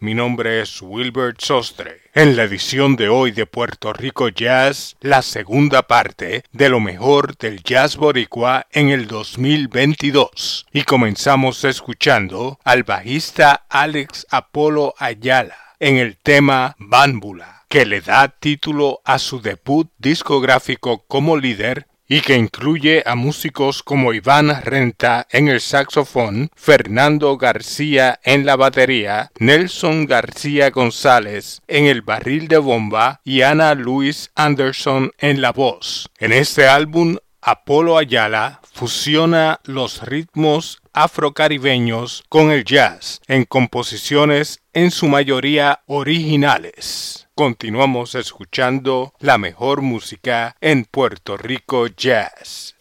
Mi nombre es Wilbert Sostre. En la edición de hoy de Puerto Rico Jazz, la segunda parte de lo mejor del jazz boricua en el 2022. Y comenzamos escuchando al bajista Alex Apolo Ayala en el tema Bámbula, que le da título a su debut discográfico como líder y que incluye a músicos como Iván Renta en el saxofón, Fernando García en la batería, Nelson García González en el barril de bomba y Ana Luis Anderson en la voz. En este álbum, Apolo Ayala fusiona los ritmos afrocaribeños con el jazz en composiciones en su mayoría originales. Continuamos escuchando la mejor música en Puerto Rico Jazz.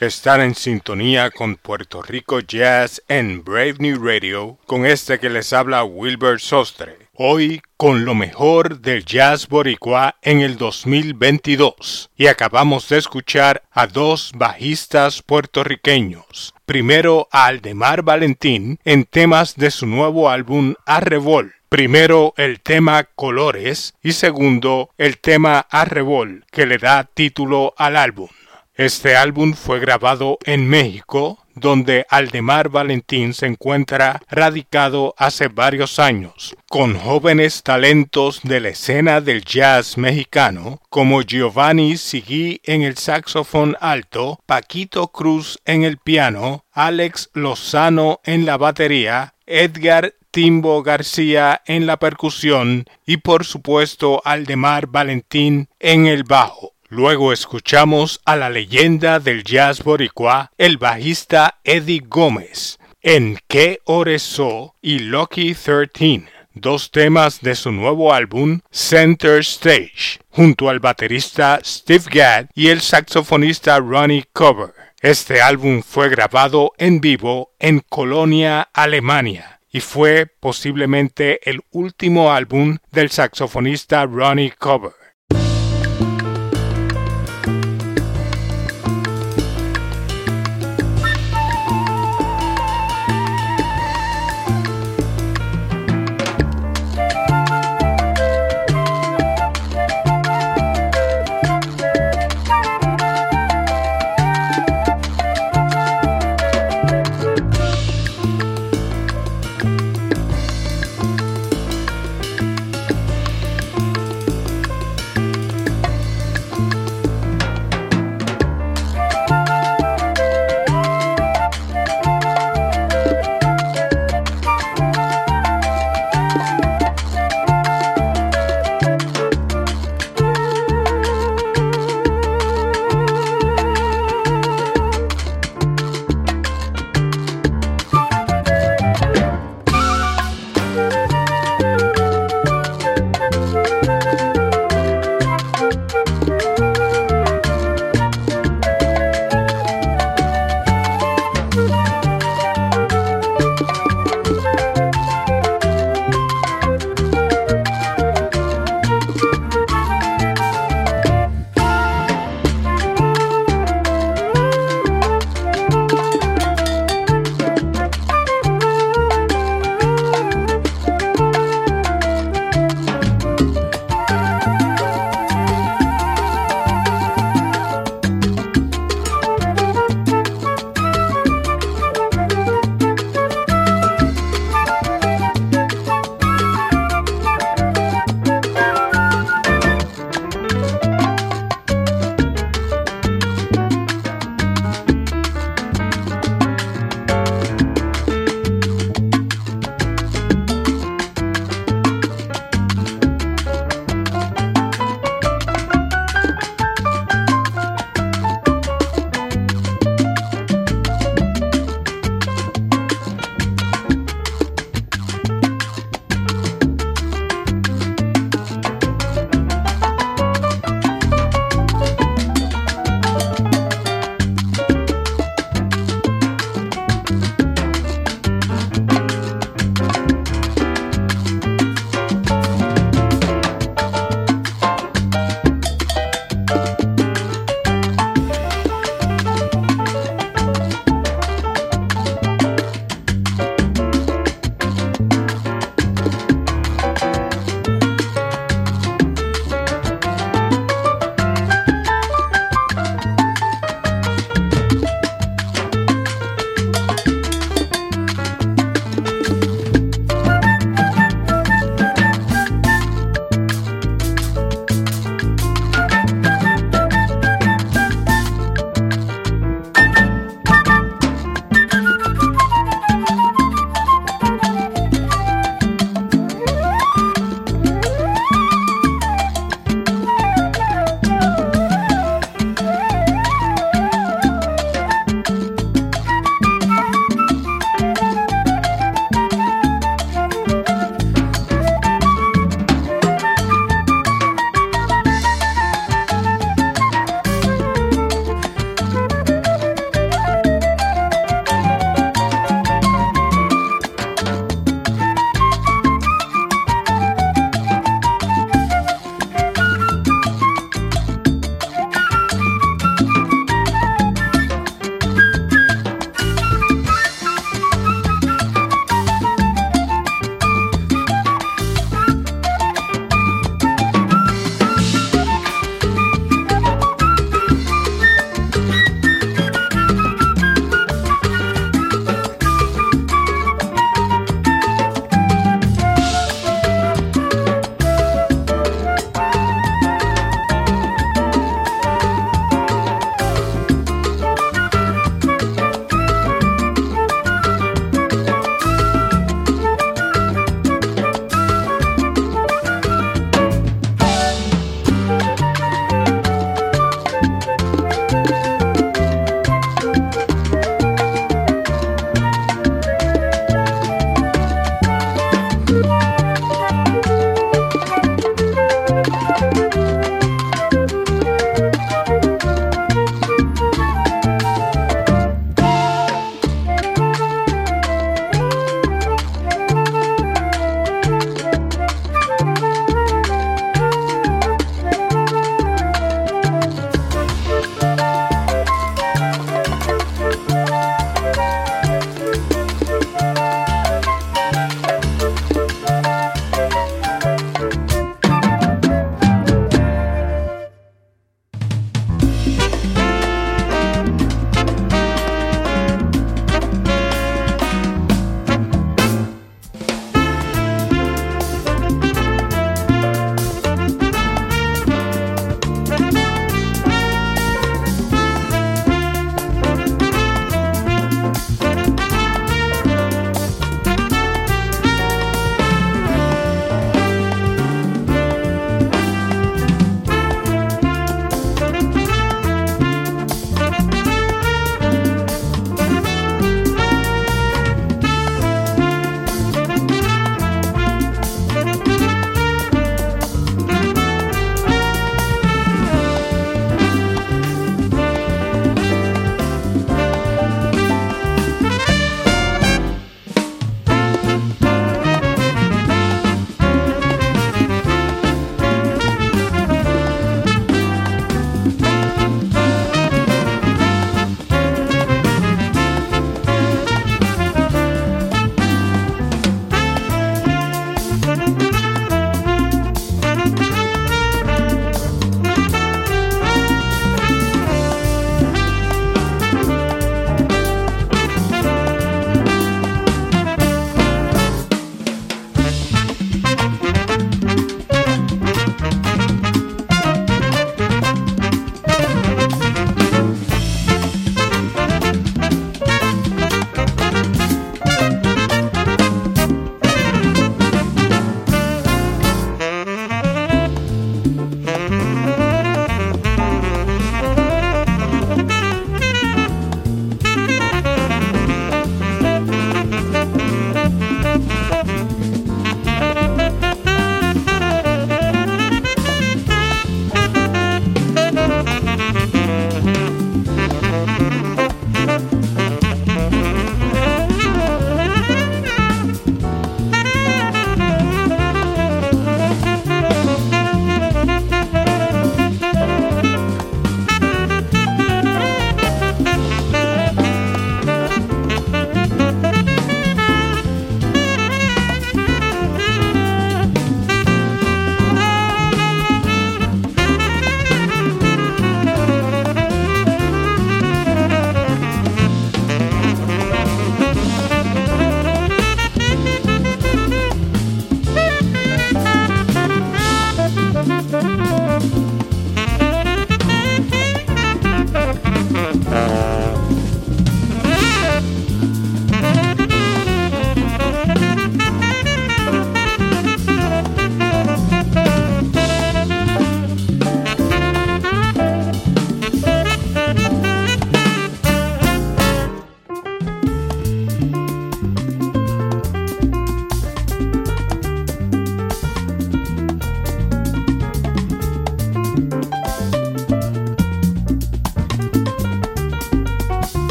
Están en sintonía con Puerto Rico Jazz en Brave New Radio, con este que les habla Wilbur Sostre. Hoy con lo mejor del jazz boricua en el 2022. Y acabamos de escuchar a dos bajistas puertorriqueños. Primero a Aldemar Valentín en temas de su nuevo álbum Arrebol. Primero el tema Colores y segundo el tema Arrebol que le da título al álbum. Este álbum fue grabado en México, donde Aldemar Valentín se encuentra radicado hace varios años, con jóvenes talentos de la escena del jazz mexicano, como Giovanni Sigui en el saxofón alto, Paquito Cruz en el piano, Alex Lozano en la batería, Edgar Timbo García en la percusión y por supuesto Aldemar Valentín en el bajo. Luego escuchamos a la leyenda del jazz boricua, el bajista Eddie Gómez, en Que Oreso y Lucky 13, dos temas de su nuevo álbum Center Stage, junto al baterista Steve Gadd y el saxofonista Ronnie Cover. Este álbum fue grabado en vivo en Colonia, Alemania, y fue posiblemente el último álbum del saxofonista Ronnie Cover.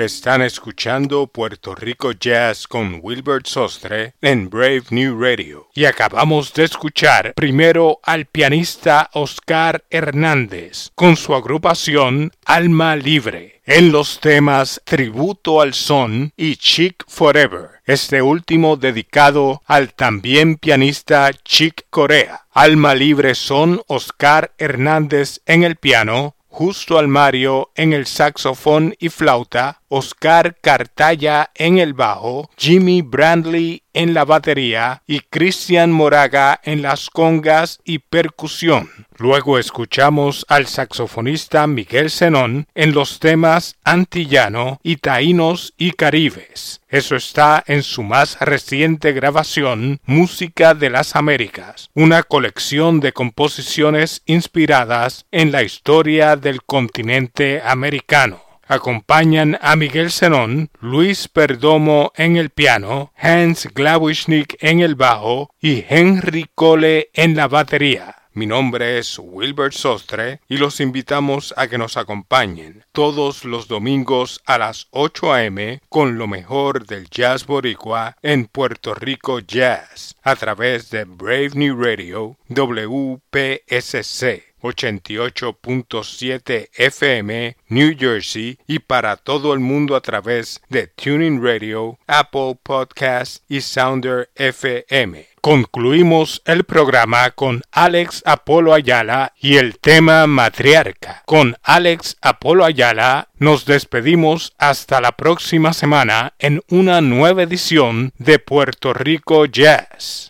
Están escuchando Puerto Rico Jazz con Wilbert Sostre en Brave New Radio. Y acabamos de escuchar primero al pianista Oscar Hernández con su agrupación Alma Libre en los temas Tributo al Son y Chick Forever. Este último dedicado al también pianista Chick Corea. Alma Libre son Oscar Hernández en el piano, Justo Almario en el saxofón y flauta, Oscar Cartaya en el bajo, Jimmy Brandley en la batería y Cristian Moraga en las congas y percusión. Luego escuchamos al saxofonista Miguel Zenón en los temas Antillano y Taínos y Caribes. Eso está en su más reciente grabación Música de las Américas, una colección de composiciones inspiradas en la historia del continente americano acompañan a Miguel Zenón, Luis Perdomo en el piano, Hans Glawischnik en el bajo y Henry Cole en la batería. Mi nombre es Wilbert Sostre y los invitamos a que nos acompañen todos los domingos a las 8 a.m. con lo mejor del jazz boricua en Puerto Rico Jazz a través de Brave New Radio WPSC 88.7 FM New Jersey y para todo el mundo a través de Tuning Radio, Apple Podcast y Sounder FM. Concluimos el programa con Alex Apolo Ayala y el tema Matriarca. Con Alex Apolo Ayala nos despedimos hasta la próxima semana en una nueva edición de Puerto Rico Jazz.